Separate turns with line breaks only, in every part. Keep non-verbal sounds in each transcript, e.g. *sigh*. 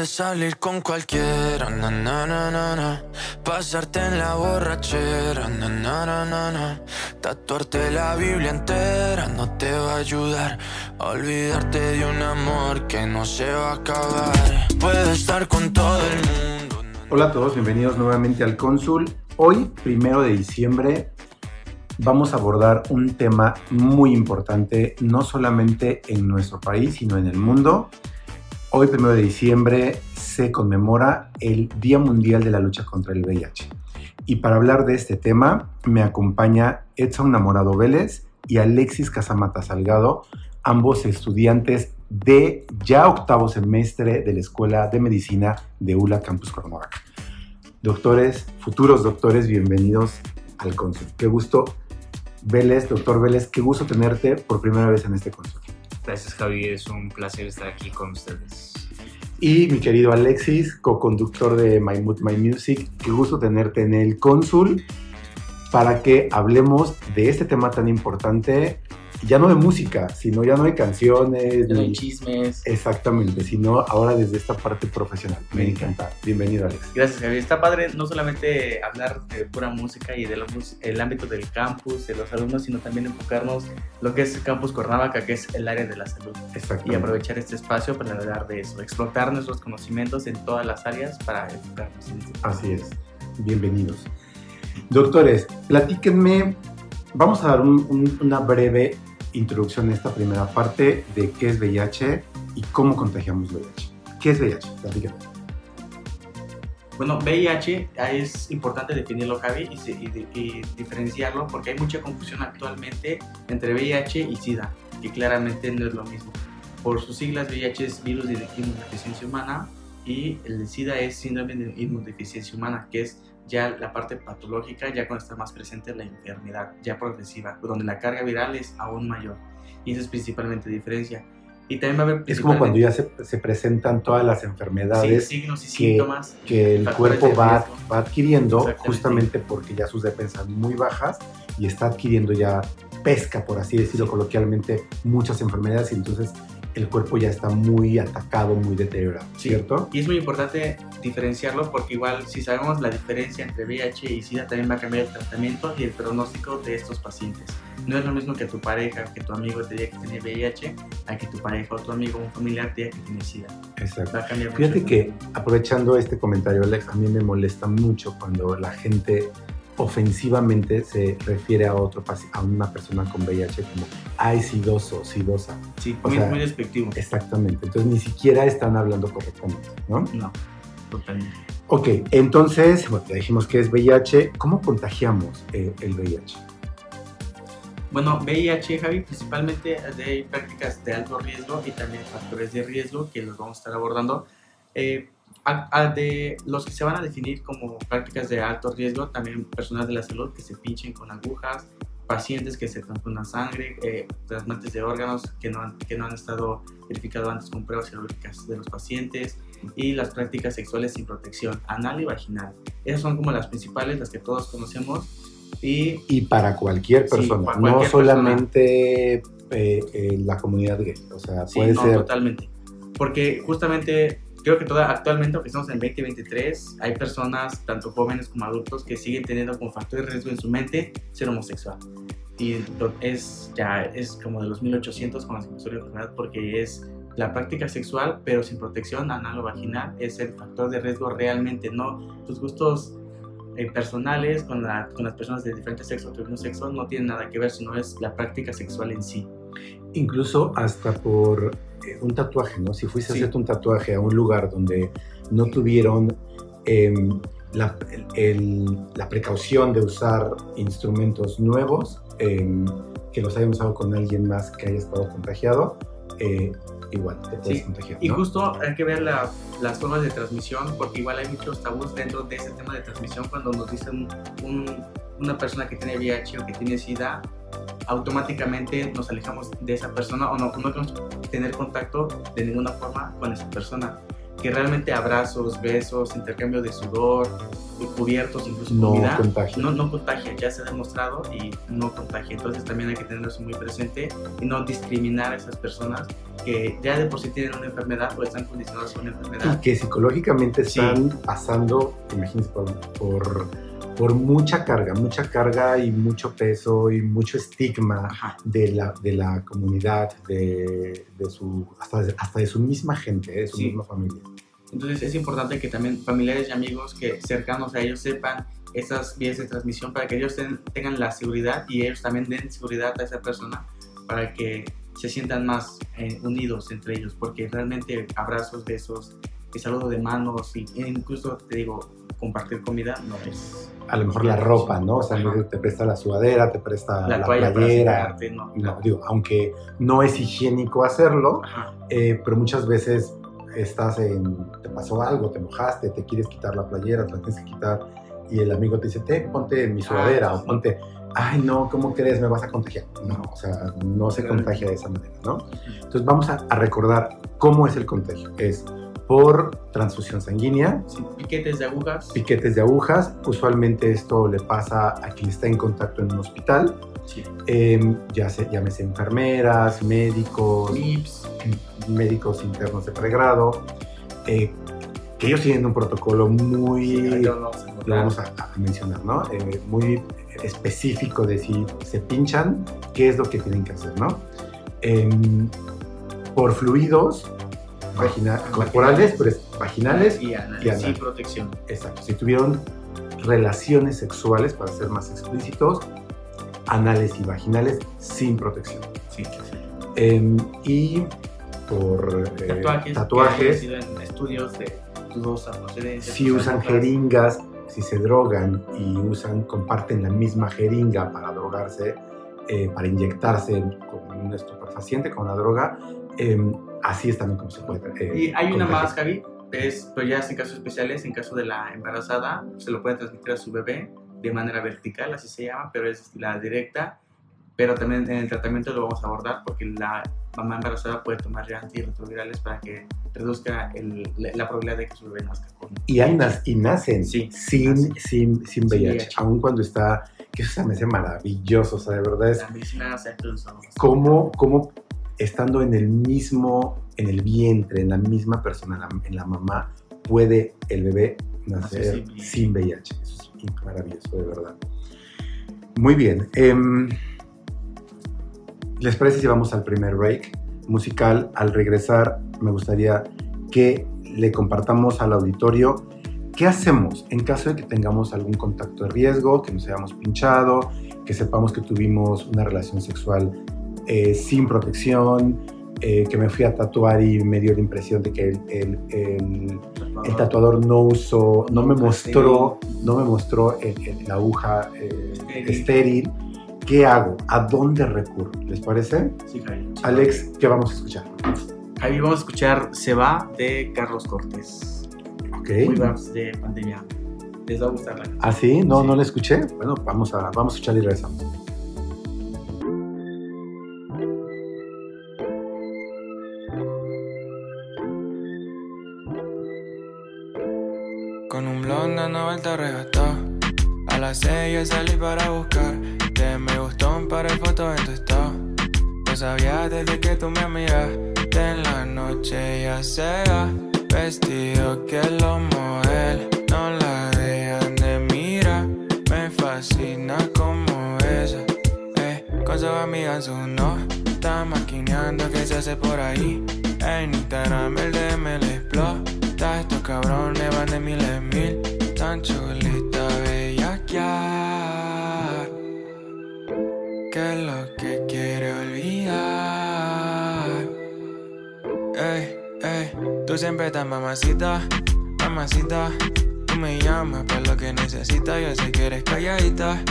Puedes salir con cualquiera, na, na, na, na, pasarte en la borrachera, na, na, na, na, tatuarte la Biblia entera no te va a ayudar olvidarte de un amor que no se va a acabar. Puedes estar con todo el mundo.
Hola a todos, bienvenidos nuevamente al Cónsul. Hoy, primero de diciembre, vamos a abordar un tema muy importante, no solamente en nuestro país, sino en el mundo Hoy, primero de diciembre, se conmemora el Día Mundial de la Lucha contra el VIH. Y para hablar de este tema, me acompaña Edson Namorado Vélez y Alexis Casamata Salgado, ambos estudiantes de ya octavo semestre de la Escuela de Medicina de ULA Campus Cuernavaca. Doctores, futuros doctores, bienvenidos al Consul. Qué gusto, Vélez, doctor Vélez, qué gusto tenerte por primera vez en este Consul.
Gracias Javi, es un placer estar aquí con ustedes.
Y mi querido Alexis, co-conductor de My Mood, My Music, qué gusto tenerte en el Cónsul para que hablemos de este tema tan importante ya no de música, sino ya no de canciones,
de ni chismes.
Exactamente, sino ahora desde esta parte profesional. Me encanta. Bienvenido, Alex.
Gracias, Javier. Está padre no solamente hablar de pura música y del el ámbito del campus, de los alumnos, sino también enfocarnos lo que es el campus Cuernavaca, que es el área de la salud. Y aprovechar este espacio para hablar de eso, explotar nuestros conocimientos en todas las áreas para enfocarnos en
este Así es. Bienvenidos. Doctores, platíquenme, vamos a dar una breve introducción a esta primera parte de qué es VIH y cómo contagiamos VIH. ¿Qué es VIH?
Bueno, VIH es importante definirlo, Javi, y, diferenciarlo porque hay mucha confusión actualmente entre VIH y SIDA, que claramente no es lo mismo. Por sus siglas, VIH es virus de inmunodeficiencia humana y el SIDA es síndrome de inmunodeficiencia humana, que es ya la parte patológica, ya cuando está más presente la enfermedad, ya progresiva, donde la carga viral es aún mayor. Y eso es principalmente diferencia. Y también va a haber...
Es como cuando ya se, se presentan todas las enfermedades.
signos y
que,
síntomas.
Que el cuerpo va, va adquiriendo justamente porque ya sus defensas son muy bajas y está adquiriendo ya pesca, por así decirlo coloquialmente, muchas enfermedades y entonces el cuerpo ya está muy atacado, muy deteriorado, ¿cierto?
Y es muy importante diferenciarlo porque igual si sabemos la diferencia entre VIH y SIDA también va a cambiar el tratamiento y el pronóstico de estos pacientes. No es lo mismo que tu pareja, que tu amigo te diga que tiene VIH, a que tu pareja o tu amigo o un familiar te diga que tiene SIDA.
Exacto. Va a cambiar Fíjate que aprovechando este comentario, Alex, a mí me molesta mucho cuando la gente ofensivamente se refiere a otro a una persona con VIH como ay sidoso, sidosa.
Sí, muy, muy despectivo.
Exactamente. Entonces ni siquiera están hablando correctamente, ¿no?
No, totalmente.
Ok, entonces, bueno, ya dijimos que es VIH. ¿Cómo contagiamos eh, el VIH?
Bueno, VIH, Javi, principalmente hay prácticas de alto riesgo y también factores de riesgo que los vamos a estar abordando. Eh, de los que se van a definir como prácticas de alto riesgo, también personas de la salud que se pinchen con agujas, pacientes que se transfundan sangre, eh, trasplantes de órganos que no, han, que no han estado verificados antes con pruebas serológicas de los pacientes y las prácticas sexuales sin protección anal y vaginal. Esas son como las principales, las que todos conocemos. Y,
y para cualquier persona, no solamente eh, eh, la comunidad gay, o sea, puede
no,
ser...
totalmente. Porque justamente creo que toda, actualmente, aunque estamos en 2023, hay personas, tanto jóvenes como adultos, que siguen teniendo como factor de riesgo en su mente ser homosexual. Y es ya es como de los 1800 con la de enfermedad porque es la práctica sexual, pero sin protección anal o vaginal, es el factor de riesgo realmente, no tus gustos eh, personales con, con, las personas de diferentes sexos o sexo no tienen nada que ver, sino es la práctica sexual en sí.
Incluso hasta por eh, un tatuaje, ¿no? Si fuiste a hacerte un tatuaje a un lugar donde no tuvieron em, la, la, precaución de usar instrumentos nuevos, em, que los hayan usado con alguien más que haya estado contagiado, eh, igual te puedes contagiar.
Y justo hay que ver las formas de transmisión, porque igual hay muchos tabús dentro de ese tema de transmisión cuando nos dicen una persona que tiene VIH o que tiene SIDA, automáticamente nos alejamos de esa persona o no, no queremos tener contacto de ninguna forma con esa persona. Que realmente abrazos, besos, intercambio de sudor, cubiertos, incluso
No
comida,
contagia.
no, no contagia, ya se ha demostrado y no contagia. Entonces también hay que tener eso muy presente y no discriminar a esas personas que ya de por sí tienen una enfermedad o están condicionadas a una
Y
enfermedad.
que psicológicamente
Sí.
están pasando, imagínense, por, por, por mucha carga, mucha carga y mucho peso y mucho estigma
Ajá.
de la, de la comunidad, de, de su, hasta, de, hasta de su misma gente, de su
Sí.
misma familia.
Entonces es importante que también familiares y amigos que cercanos a ellos sepan esas vías de transmisión para que ellos ten- tengan la seguridad y ellos también den seguridad a esa persona para que se sientan más eh, unidos entre ellos, porque realmente abrazos, besos, el saludo de manos y e incluso te digo compartir comida no es
A lo mejor la ropa, ¿no? O sea,
Ajá.
te presta la sudadera, te presta
la,
la,
toalla
playera.
no,
No, digo, aunque no es higiénico hacerlo, eh, pero muchas veces estás en, te pasó algo, te mojaste, te quieres quitar la playera, te la tienes que quitar y el amigo te dice, te, ponte mi sudadera
Ah,
o
sí.
ponte, ay no, ¿cómo crees? Me vas a contagiar. No, o sea, no se contagia de esa manera, ¿no? Entonces vamos a, a recordar cómo es el contagio. Es por transfusión sanguínea,
Sí, piquetes de agujas,
piquetes de agujas, usualmente esto le pasa a quien está en contacto en un hospital,
sí,
em, ya se, llámese enfermeras, médicos,
MIPS,
médicos internos de pregrado, eh, que ellos tienen un protocolo muy,
sí, lo vamos a
mencionar, ¿no? Eh, muy específico de si se pinchan, qué es lo que tienen que hacer, ¿no? Em, por fluidos vagina- corporales, pero es vaginales,
y anales,
y
protección.
exacto, si tuvieron relaciones sexuales, para ser más explícitos, anales y vaginales sin protección.
Sí, sí.
Em, y por eh,
tatuajes,
tatuajes,
en estudios de dudosa procedencia.
si usan jeringas, si se drogan y usan, comparten la misma jeringa para drogarse, eh, para inyectarse con un estupefaciente, con una droga, em, así es también como se puede. eh,
Y hay una más, Javi, es, pero ya es en casos especiales, en caso de la embarazada, se lo puede transmitir a su bebé de manera vertical, así se llama, pero es la directa. Pero también en el tratamiento lo vamos a abordar porque la mamá embarazada puede tomar ya antirretrovirales para que reduzca el- la, la probabilidad de que su bebé nazca con
Y, hay nas- y nacen
Sí,
sin,
nacen.
sin, sin VIH,
VIH.
aun cuando está, que eso se me hace maravilloso, o sea, de verdad es
la medicina se
cómo, cómo estando en el mismo, en el vientre, en la misma persona, en la, en la mamá, puede el bebé nacer
Nacer sin VIH.
sin VIH. Eso es maravilloso, de verdad. Muy bien. em, ¿Les parece si vamos al primer break musical? Al regresar, me gustaría que le compartamos al auditorio qué hacemos en caso de que tengamos algún contacto de riesgo, que nos hayamos pinchado, que sepamos que tuvimos una relación sexual eh, sin protección, eh, que me fui a tatuar y me dio la impresión de que el, el- el- el tatuador no usó, no me mostró, no me mostró la aguja eh,
Estéril.
¿Qué hago? ¿A dónde recurro? ¿Les parece?
Sí, Javi.
Alex, ¿qué vamos a escuchar?
Javi, vamos a escuchar Se va de Carlos Cortés.
Ok.
Muy de pandemia. Les va a gustar la canción.
¿Ah, sí? ¿No,
Sí.
¿No la escuché? Bueno, vamos a, vamos a escuchar y regresamos.
Para buscar. Te me gustó para el foto en tu estado. Lo sabía desde que tú me miraste en la noche ya sea Vestido que los modelos no la dejan de mirar. Me fascina como esa. Eh, con sus amigas uno está maquineando que se hace por ahí. En Instagram el DM le explota. Estos cabrones van de mil en mil. Tan chulita, bellaquear. Siempre estás mamacita, mamacita. Tú me llamas para lo que necesitas. Yo sé que eres calladita,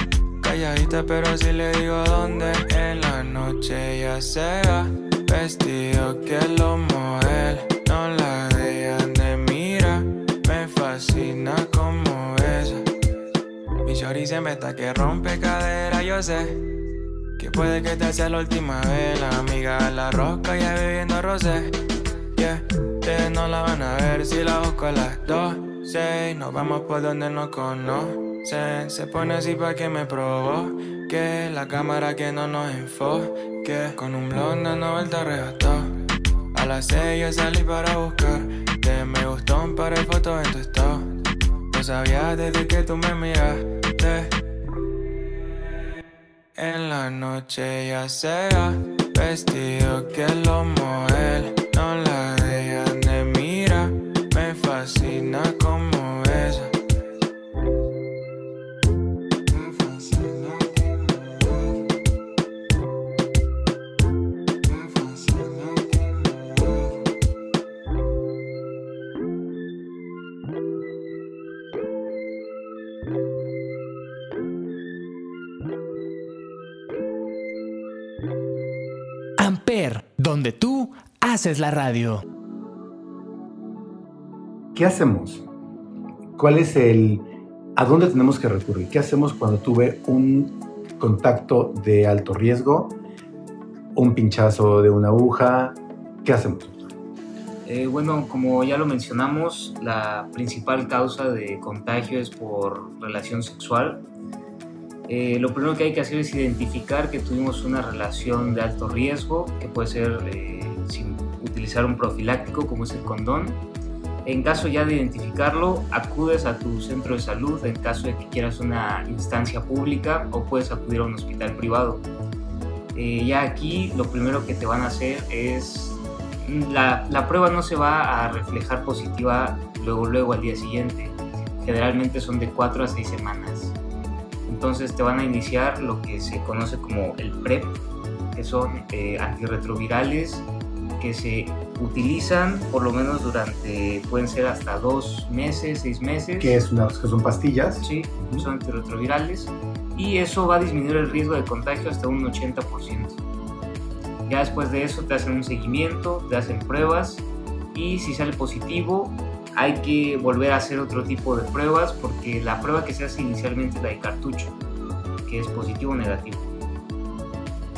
calladita, pero si le digo dónde. En la noche ya sea vestido que los modelos no la dejan de mirar. Me fascina como esa. Mi shorty siempre está que rompe cadera, yo sé. Que puede que te sea la última vez. La amiga la rosca ya bebiendo rosé. No la van a ver si la busco a las dos. Seis, nos vamos por donde no conocen. Se pone así pa' que me provoque. La cámara que no nos enfoque. Con un blonde no vuelta arrebató. A las seis yo salí para buscar. Te me gustó un par de fotos en tu estado. Lo sabía desde que tú me miraste. En la noche ya sea vestido que lo model, no la
haces la radio.
¿Qué hacemos? ¿Cuál es el... ¿A dónde tenemos que recurrir? ¿Qué hacemos cuando tuve un contacto de alto riesgo? ¿Un pinchazo de una aguja? ¿Qué hacemos?
Eh, bueno, como ya lo mencionamos, la principal causa de contagio es por relación sexual. Eh, lo primero que hay que hacer es identificar que tuvimos una relación de alto riesgo, que puede ser eh, utilizar un profiláctico como es el condón. En caso ya de identificarlo, acudes a tu centro de salud en caso de que quieras una instancia pública o puedes acudir a un hospital privado. Eh, ya aquí lo primero que te van a hacer es la, la, prueba no se va a reflejar positiva luego, luego al día siguiente. Generalmente son de 4 a 6 semanas. Entonces te van a iniciar lo que se conoce como el PrEP, que son eh, antirretrovirales que se utilizan por lo menos durante, pueden ser hasta dos meses, seis meses.
¿Qué es una, que son pastillas?
Sí, son antirretrovirales. Y eso va a disminuir el riesgo de contagio hasta un 80%. Ya después de eso te hacen un seguimiento, te hacen pruebas y si sale positivo hay que volver a hacer otro tipo de pruebas porque la prueba que se hace inicialmente es la de cartucho, que es positivo o negativo.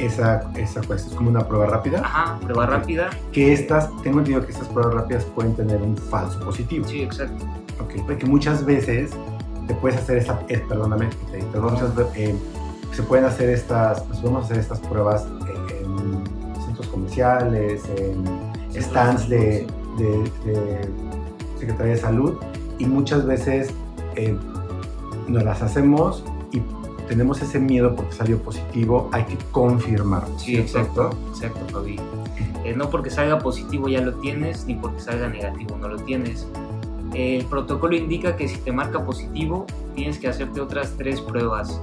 Esa, esa pues, es como una prueba rápida.
Ajá, prueba rápida.
Que estas, tengo entendido que estas pruebas rápidas pueden tener un falso positivo.
Sí, exacto.
Ok, porque muchas veces te puedes hacer esa, eh, perdóname, perdón, muchas veces, eh, se pueden hacer estas, pues podemos hacer estas pruebas en, en centros comerciales, en sí, stands de, de, de, Secretaría de Salud y muchas veces eh, nos las hacemos tenemos ese miedo porque salió positivo, hay que confirmar.
Sí, exacto, exacto, Fabi. Eh, no porque salga positivo ya lo tienes, ni porque salga negativo no lo tienes. El protocolo indica que si te marca positivo, tienes que hacerte otras tres pruebas.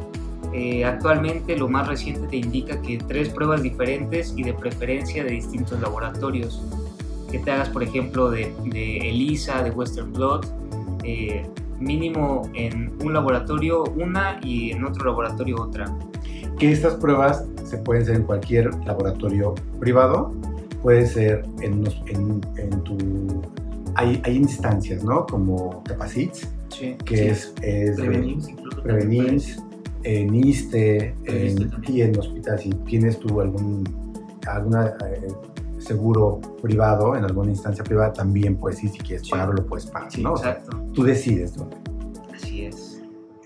Eh, actualmente lo más reciente te indica que tres pruebas diferentes y de preferencia de distintos laboratorios. Que te hagas, por ejemplo, de, de ELISA, de Western Blot, eh, mínimo en un laboratorio una y en otro laboratorio otra.
Que estas pruebas se pueden hacer en cualquier laboratorio privado, puede ser en, en, en tu... Hay, hay, instancias, ¿no? Como Capacits,
sí,
que
sí.
es... es
Prevenins, incluso.
Prevenins, en ISTE, en, y en hospital, si tienes tú algún alguna, eh, seguro privado, en alguna instancia privada, también puedes ir, si quieres
Sí.
pagarlo, lo puedes pagar,
Sí,
¿no? O sea,
exacto.
tú decides dónde.
Así es.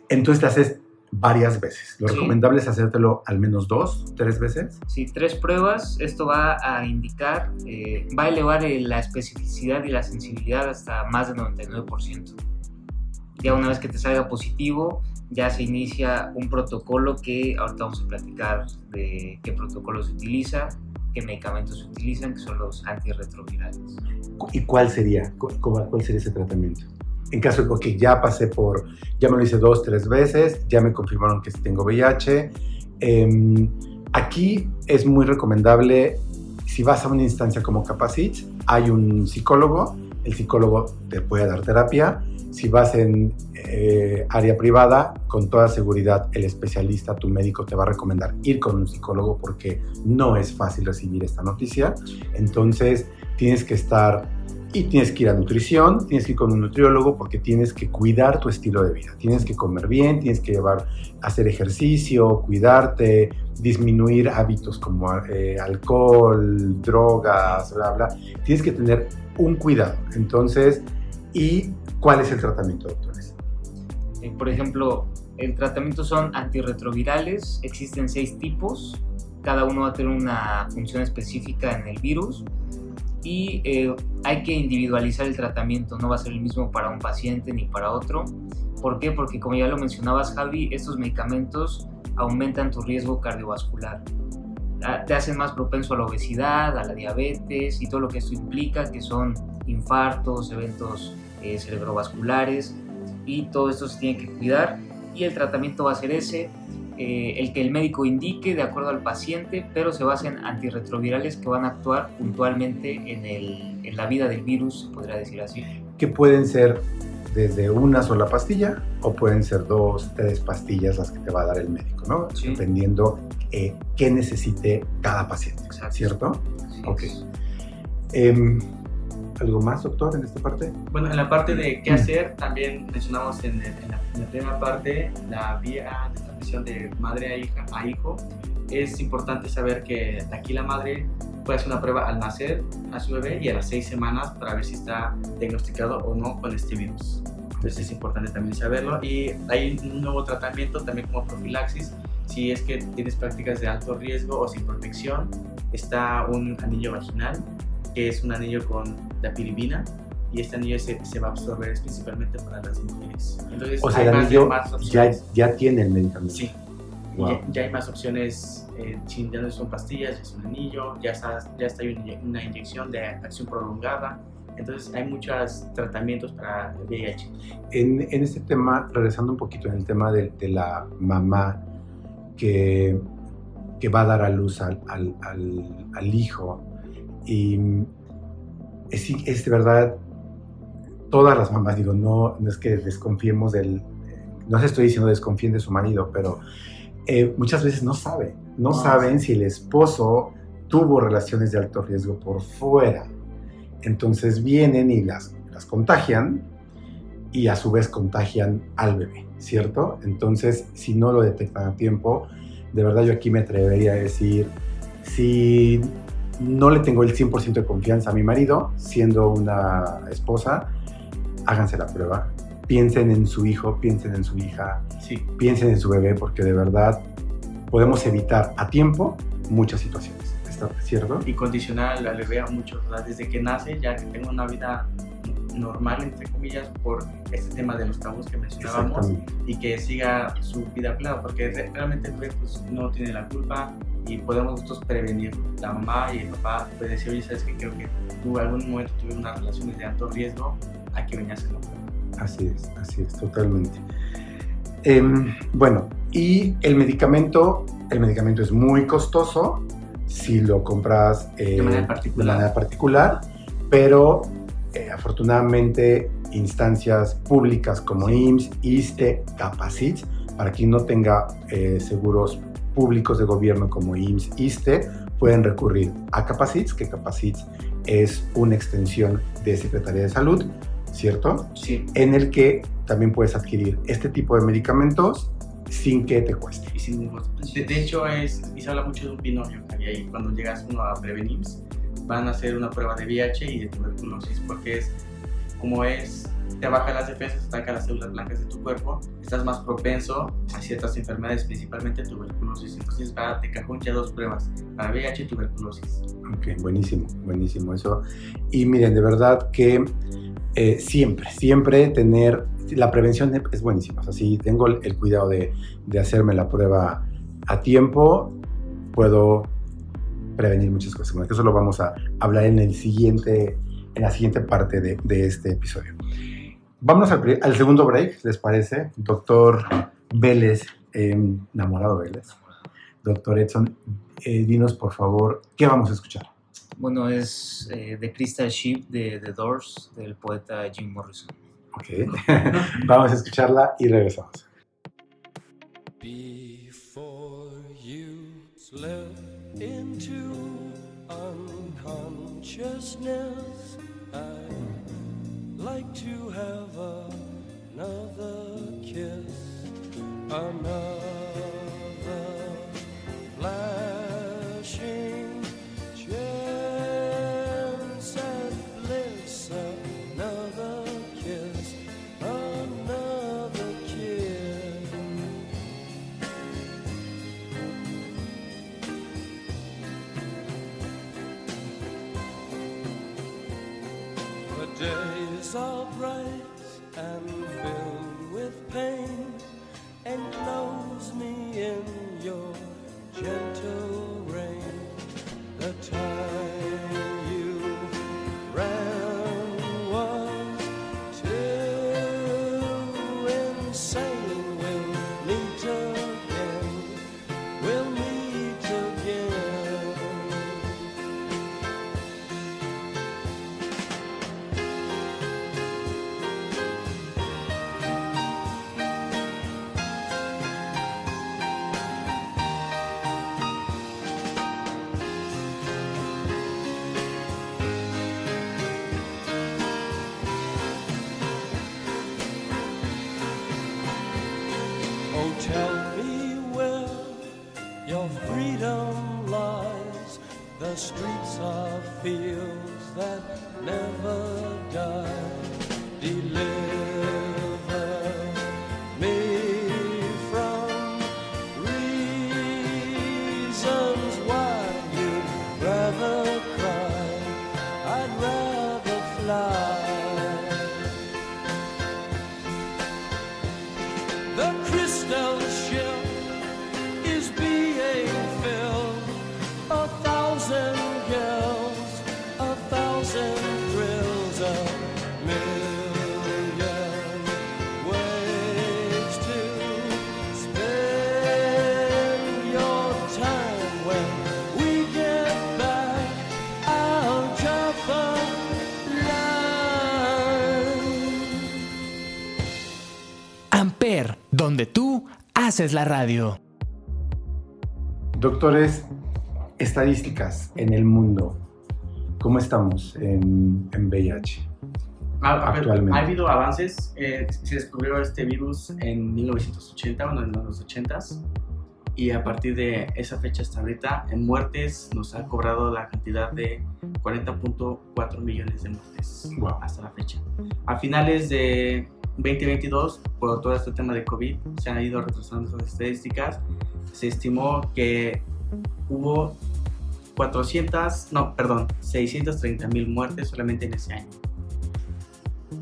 Entonces te haces varias veces. Lo
Sí.
recomendable es hacértelo al menos dos, tres veces.
Si tres pruebas, esto va a indicar, eh, va a elevar eh, la especificidad y la sensibilidad hasta más del 99%. Ya una vez que te salga positivo, ya se inicia un protocolo que ahorita vamos a platicar de qué protocolo se utiliza, qué medicamentos se utilizan, que son los antirretrovirales.
¿Y cuál sería? ¿Cu- ¿Cuál, cuál sería ese tratamiento? En caso de que ya pasé por, ya me lo hice dos, tres veces, ya me confirmaron que tengo VIH. em, aquí es muy recomendable, si vas a una instancia como Capacit, hay un psicólogo, el psicólogo te puede dar terapia. Si vas en eh, área privada, con toda seguridad el especialista, tu médico te va a recomendar ir con un psicólogo porque no es fácil recibir esta noticia. Entonces tienes que estar Y tienes que ir a nutrición, tienes que ir con un nutriólogo porque tienes que cuidar tu estilo de vida. Tienes que comer bien, tienes que llevar, hacer ejercicio, cuidarte, disminuir hábitos como eh, alcohol, drogas, bla, bla. Tienes que tener un cuidado. Entonces, ¿y cuál es el tratamiento, doctores?
Eh, por ejemplo, el tratamiento son antirretrovirales, existen seis tipos, cada uno va a tener una función específica en el virus y eh, hay que individualizar el tratamiento, no va a ser el mismo para un paciente ni para otro. ¿Por qué? Porque como ya lo mencionabas Javi, estos medicamentos aumentan tu riesgo cardiovascular. Te hacen más propenso a la obesidad, a la diabetes y todo lo que esto implica, que son infartos, eventos eh, cerebrovasculares y todo esto se tiene que cuidar y el tratamiento va a ser ese, eh, el que el médico indique de acuerdo al paciente, pero se basa en antirretrovirales que van a actuar puntualmente en, el, en la vida del virus, se podría decir así.
Que pueden ser desde una sola pastilla o pueden ser dos, tres pastillas las que te va a dar el médico, ¿no?
Sí.
Dependiendo eh, qué necesite cada paciente,
Exacto.
¿cierto?
Así
Ok. Em, ¿Algo más, doctor, en esta parte?
Bueno, en la parte de
Mm.
qué hacer, también mencionamos en, el- en la, en la primera parte la vía de transmisión de madre a, hija, a hijo. Es importante saber que aquí la madre puede hacer una prueba al nacer a su bebé y a las seis semanas para ver si está diagnosticado o no con este virus. Entonces es importante también saberlo. Y hay un nuevo tratamiento también como profilaxis. Si es que tienes prácticas de alto riesgo o sin protección, está un anillo vaginal, que es un anillo con dapiribina y este anillo se, se va a absorber principalmente para las mujeres. Entonces,
O sea,
hay
el
más,
anillo
más
ya,
opciones.
ya tiene el medicamento.
Sí.
Wow.
Ya, ya hay más opciones, eh, ya no son pastillas, ya es un anillo, ya está, ya está una inyección de acción prolongada. Entonces hay muchos tratamientos para el VIH.
En, en este tema, regresando un poquito en el tema de, de la mamá que, que va a dar a luz al, al- al- al hijo, y es, es de verdad, todas las mamás, digo, no, no es que desconfiemos del, no se estoy diciendo desconfíen de su marido, pero eh, muchas veces no saben, no
No,
saben si el esposo tuvo relaciones de alto riesgo por fuera. Entonces vienen y las, las contagian y a su vez contagian al bebé, ¿cierto? Entonces, si no lo detectan a tiempo, de verdad yo aquí me atrevería a decir, si no le tengo el 100% de confianza a mi marido, siendo una esposa, háganse la prueba, piensen en su hijo, piensen en su hija,
Sí.
piensen en su bebé, porque de verdad podemos evitar a tiempo muchas situaciones, ¿está cierto?
Y condicionar al bebé a mucho, o sea, desde que nace ya que tenga una vida normal, entre comillas, por este tema de los tabús que mencionábamos. Y que siga su vida plena, porque re- realmente el bebé pues, no tiene la culpa y podemos nosotros prevenir. La mamá y el papá pueden decir, oye, ¿sabes qué? Creo que tú en algún momento tuviste unas relaciones de alto riesgo, hay que venir a hacerlo.
Así es, así es, totalmente. Em, bueno, y el medicamento, el medicamento es muy costoso si lo compras eh,
De manera particular.
de manera particular, pero eh, afortunadamente instancias públicas como IMSS, ISTE, Capacit, para quien no tenga eh, seguros públicos de gobierno como IMSS, ISTE, pueden recurrir a Capacit, que Capacit es una extensión de Secretaría de Salud, ¿cierto?
Sí,
en el que también puedes adquirir este tipo de medicamentos sin que te cueste.
y sin ningún- de, de hecho, es, y se habla mucho de un binomio, y ahí cuando llegas uno a Prevenims, van a hacer una prueba de VIH y de tuberculosis, porque es como es, te baja las defensas, ataca las células blancas de tu cuerpo, estás más propenso a ciertas enfermedades, principalmente tuberculosis. Entonces va de cajón ya dos pruebas, para VIH y tuberculosis.
Ok, buenísimo, buenísimo eso. Y miren, de verdad que eh, siempre, siempre tener, la prevención es buenísima. O sea, si tengo el, cuidado de, de hacerme la prueba a tiempo, puedo prevenir muchas cosas. Bueno, eso lo vamos a hablar en, el siguiente, en la siguiente parte de, de este episodio. Pri- al segundo break, ¿les parece? Doctor Vélez, eh, enamorado Vélez. Doctor Edson, eh, dinos por favor, ¿qué vamos a escuchar?
Bueno, es eh, The Crystal Ship de The Doors, del poeta Jim Morrison.
Ok, *laughs* vamos a escucharla y regresamos.
Before you slip into unconsciousness, I'd like to have another kiss, another flashing
haces la radio.
Doctores, estadísticas en el mundo. ¿Cómo estamos en, en VIH?
Ha-
Actualmente.
ha habido avances. eh, se descubrió este virus en 1980, bueno, en los 80s. Y a partir de esa fecha hasta ahorita, en muertes nos ha cobrado la cantidad de 40.4 millones de muertes
Wow.
hasta la fecha. A finales de 2022, por todo este tema de COVID, se han ido retrasando esas estadísticas. Se estimó que hubo 400, no, perdón, 630 mil muertes solamente en ese año.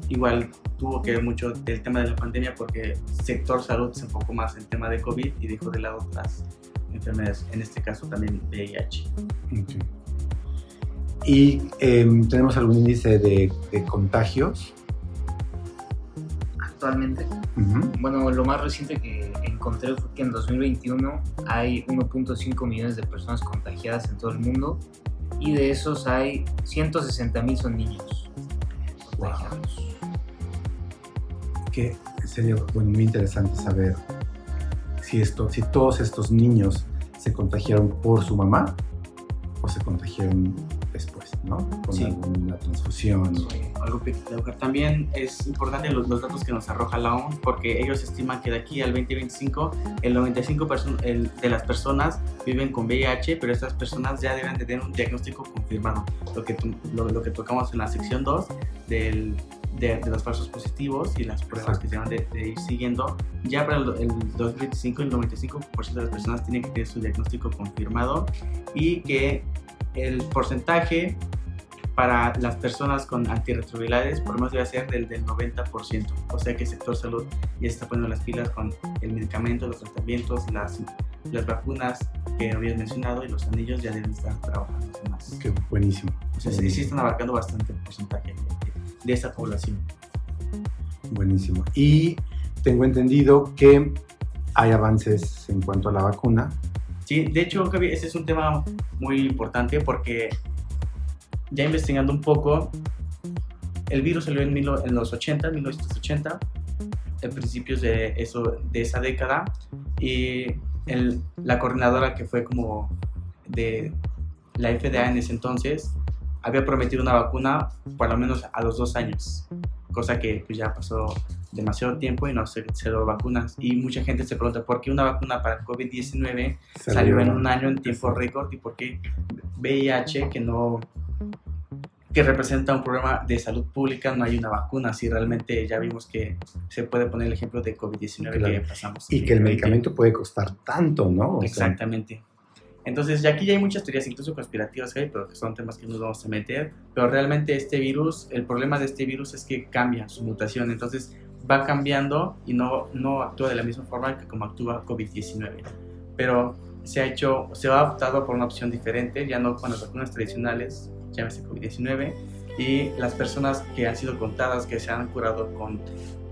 Igual tuvo que ver mucho del tema de la pandemia porque el sector salud se enfocó más en el tema de COVID y dejó de lado otras enfermedades, en este caso también VIH.
Ok. ¿Y em, tenemos algún índice de, de contagios?
Actualmente,
Ujú.
bueno, lo más reciente que encontré fue que en 2021 hay 1.5 millones de personas contagiadas en todo el mundo y de esos hay 160 mil son niños contagiados.
Que sería bueno, muy interesante saber si, esto, si todos estos niños se contagiaron por su mamá o se contagiaron ¿no? Con
Sí.
alguna transfusión. o-
Algo que. También es importante los, los datos que nos arroja la OMS porque ellos estiman que de aquí al 2025 el 95% perso- el- de las personas viven con VIH, pero estas personas ya deben de tener un diagnóstico confirmado. Lo que, lo, lo que tocamos en la sección 2 del, de, de los falsos positivos y las pruebas que se van de, de ir siguiendo. Ya para el, el 2025 el 95% de las personas tienen que tener su diagnóstico confirmado y que el porcentaje para las personas con antirretrovirales por menos debe ser del, del 90%. O sea que el sector salud ya está poniendo las pilas con el medicamento, los tratamientos, las, las vacunas que habías mencionado y los anillos ya deben estar trabajando más.
Qué buenísimo.
O sea, sí, sí están abarcando bastante el porcentaje de, de esta población.
Buenísimo. Y tengo entendido que hay avances en cuanto a la vacuna.
Sí, de hecho, Javi, ese es un tema muy importante porque ya investigando un poco, el virus salió en, en los 80, 1980, en principios de, eso, de esa década, y la coordinadora que fue como de la FDA en ese entonces, había prometido una vacuna por lo menos a los dos años, cosa que pues, ya pasó demasiado tiempo y no se, se dio vacunas. Y mucha gente se pregunta por qué una vacuna para COVID-19 salió en un año en tiempo récord y por qué VIH, que no que representa un problema de salud pública, no hay una vacuna. Si realmente ya vimos que se puede poner el ejemplo de COVID-19 que pasamos.
Y que el
en
medicamento puede costar tanto, ¿no? O sea,
Exactamente. Entonces, ya aquí ya hay muchas teorías, incluso conspirativas, ¿eh? pero que son temas que no nos vamos a meter. Pero realmente este virus, el problema de este virus es que cambia su mutación. Entonces, va cambiando y no, no actúa de la misma forma que como actúa COVID-19. Pero se ha hecho, se ha optado por una opción diferente, ya no con las vacunas tradicionales, llámese COVID-19, y las personas que han sido contadas, que se han curado con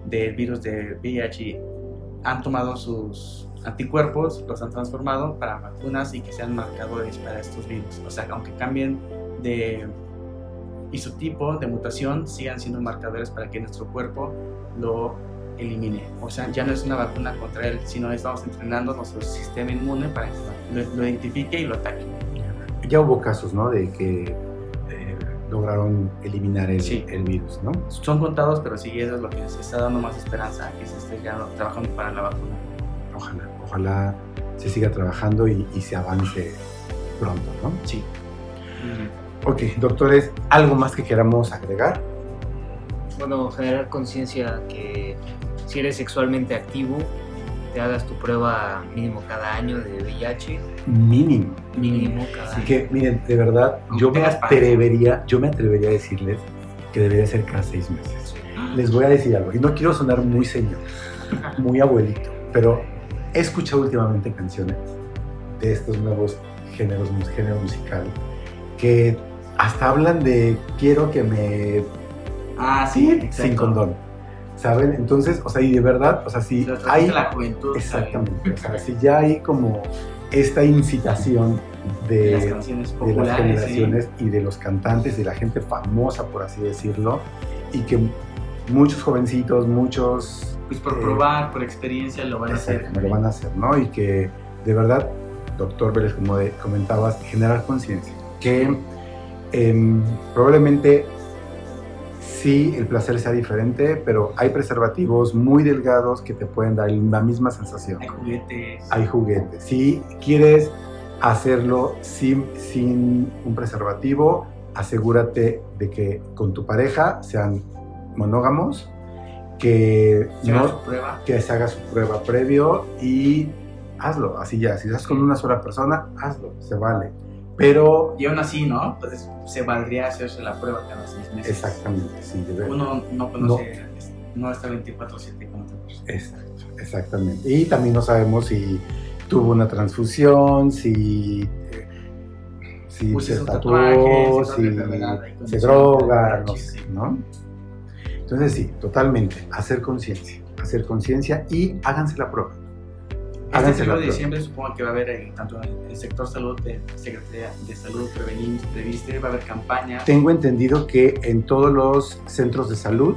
del virus de VIH, han tomado sus anticuerpos, los han transformado para vacunas y que sean marcadores para estos virus. O sea, aunque cambien de isotipo, de mutación, sigan siendo marcadores para que nuestro cuerpo lo elimine. O sea, ya no es una vacuna contra él, sino estamos entrenando nuestro sistema inmune para que lo, lo identifique y lo ataque.
Ya hubo casos, ¿no? De que eh, lograron eliminar el,
Sí.
el virus, ¿no?
Son contados, pero sí, eso es lo que les está dando más esperanza, que se esté ya trabajando para la vacuna.
Ojalá, ojalá se siga trabajando y, y se avance pronto, ¿no?
Sí.
Ok, doctores, ¿algo más que queramos agregar?
Bueno, generar conciencia que si eres sexualmente activo, te hagas tu prueba mínimo cada año de VIH,
Mínimo.
mínimo cada
Así
año.
que, miren, de verdad, yo me atrevería, yo me atrevería a decirles que debería ser cada seis meses. Les voy a decir algo, y no quiero sonar muy señor, *laughs* muy abuelito, pero he escuchado últimamente canciones de estos nuevos géneros, género musical, que hasta hablan de quiero que me
Ah, sí,
sin
exacto.
condón, ¿saben? Entonces, o sea, y de verdad, o sea, si
Se lo
hay...
la juventud.
Exactamente, o sea, si ya hay como esta incitación
de las
de,
canciones
de las
¿sí?
generaciones y de los cantantes, de la gente famosa, por así decirlo, y que muchos jovencitos, muchos
Pues por
eh,
probar, por experiencia lo van a hacer.
lo van a hacer, ¿no? Y que de verdad, doctor Vélez, como de- comentabas, generar conciencia, que em, probablemente sí el placer sea diferente, pero hay preservativos muy delgados que te pueden dar la misma sensación
Hay juguetes.
hay juguetes. Si quieres hacerlo sin, sin un preservativo, asegúrate de que con tu pareja sean monógamos, que,
se haga
no,
su prueba.
que se haga su prueba previo y hazlo, así ya. Si estás con una sola persona, hazlo, se vale. Pero,
Y aún así, ¿no? Pues se valdría hacerse la prueba cada seis meses.
exactamente, sí, debe-
Uno no conoce, no, está 24-7 con otra persona.
Exacto, exactamente. Y también no sabemos si tuvo una transfusión, si, si
Pues
se tatuó,
si
si se droga,
de
no sé. ¿no? Entonces sí, totalmente, hacer conciencia, hacer conciencia y háganse la prueba.
Este
Háganse
1
la
de diciembre supongo que va a haber eh, tanto en el sector salud de Secretaría de Salud, Prevenir, Previste, va a haber campañas.
Tengo entendido que en todos los centros de salud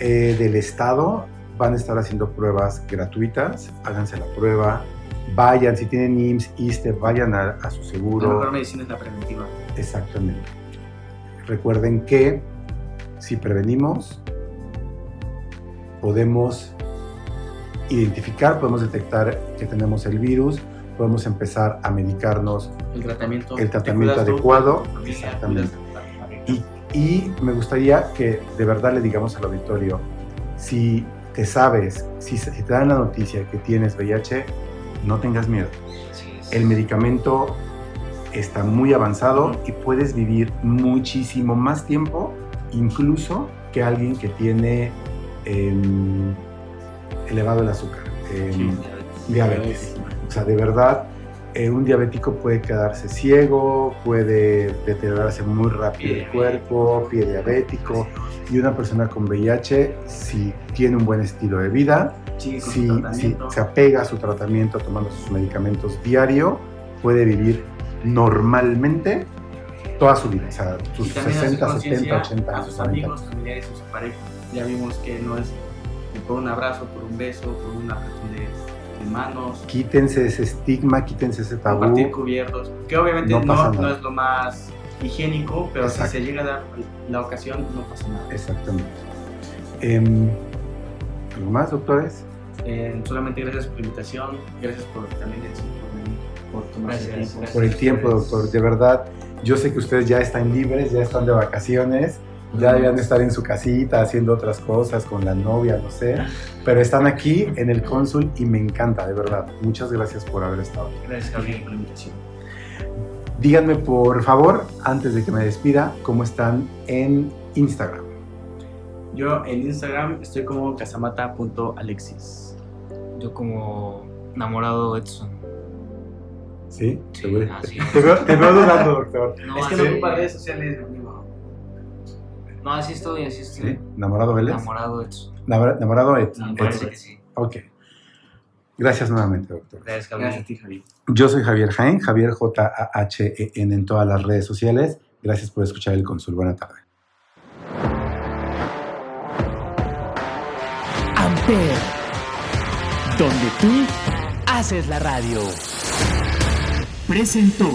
eh, del estado van a estar haciendo pruebas gratuitas, háganse la prueba, vayan, si tienen IMSS, ISTE, vayan a, a su
La
seguro.
mejor medicina es la preventiva.
Exactamente. Recuerden que si prevenimos, podemos identificar, podemos detectar que tenemos el virus, podemos empezar a medicarnos
El tratamiento,
El tratamiento
tú,
adecuado, exactamente. Y, y me gustaría que de verdad le digamos al auditorio, si te sabes, si, te dan la noticia que tienes VIH, no tengas miedo. El medicamento está muy avanzado y puedes vivir muchísimo más tiempo, incluso que alguien que tiene em, elevado el azúcar. em,
Sí,
diabetes. O sea, de verdad, eh, un diabético puede quedarse ciego, puede deteriorarse muy rápido el
Pie
cuerpo, pie diabético. Y una persona con VIH, si tiene un buen estilo de vida, si, si se apega a su tratamiento tomando sus medicamentos diario, puede vivir normalmente toda su vida. O sea, sus
también hacer
60, 70,
conciencia
80
a
años.
sus
90.
amigos, familiares, a su pareja. Ya vimos que no es por un abrazo, por un beso, por una apretón de, de manos,
Quítense ese estigma, quítense ese tabú.
compartir cubiertos, que obviamente
No
no, es lo más higiénico, pero
Exacto.
si se llega a dar la ocasión, no pasa nada.
Exactamente. Em, ¿Algo más, doctores?
Eh, solamente gracias por la invitación, gracias por también el por, por tomarse el
Gracias,
tiempo.
gracias.
Por el tiempo, doctor. De verdad, yo sé que ustedes ya están libres, ya están de vacaciones, ya debían estar en su casita haciendo otras cosas con la novia, no sé, pero están aquí en el cónsul y me encanta, de verdad. Muchas gracias por haber estado aquí.
Gracias,
Javier. por la invitación.
Díganme, por favor, antes de que me despida, cómo están en Instagram.
Yo en Instagram estoy como casamata.alexis.
Yo como enamorado Edson.
¿Sí?
Sí,
Te veo-
así. *laughs*
te veo, te veo dudando, doctor.
No,
es que no ocupa redes sociales, amigo.
No, así estoy, así
¿Sí?
estoy.
¿Enamorado Vélez?
Enamorado Edson.
Enamora- ¿Enamorado Edson.
parece que sí.
Ok. Gracias nuevamente, doctor.
Gracias,
Gracias a
Javier.
ti, Javier.
Yo soy Javier Jaén, Javier J-A-H-E-N en todas las redes sociales. Gracias por escuchar el Consul. Buena tarde.
Amper, donde tú haces la radio. Presentó.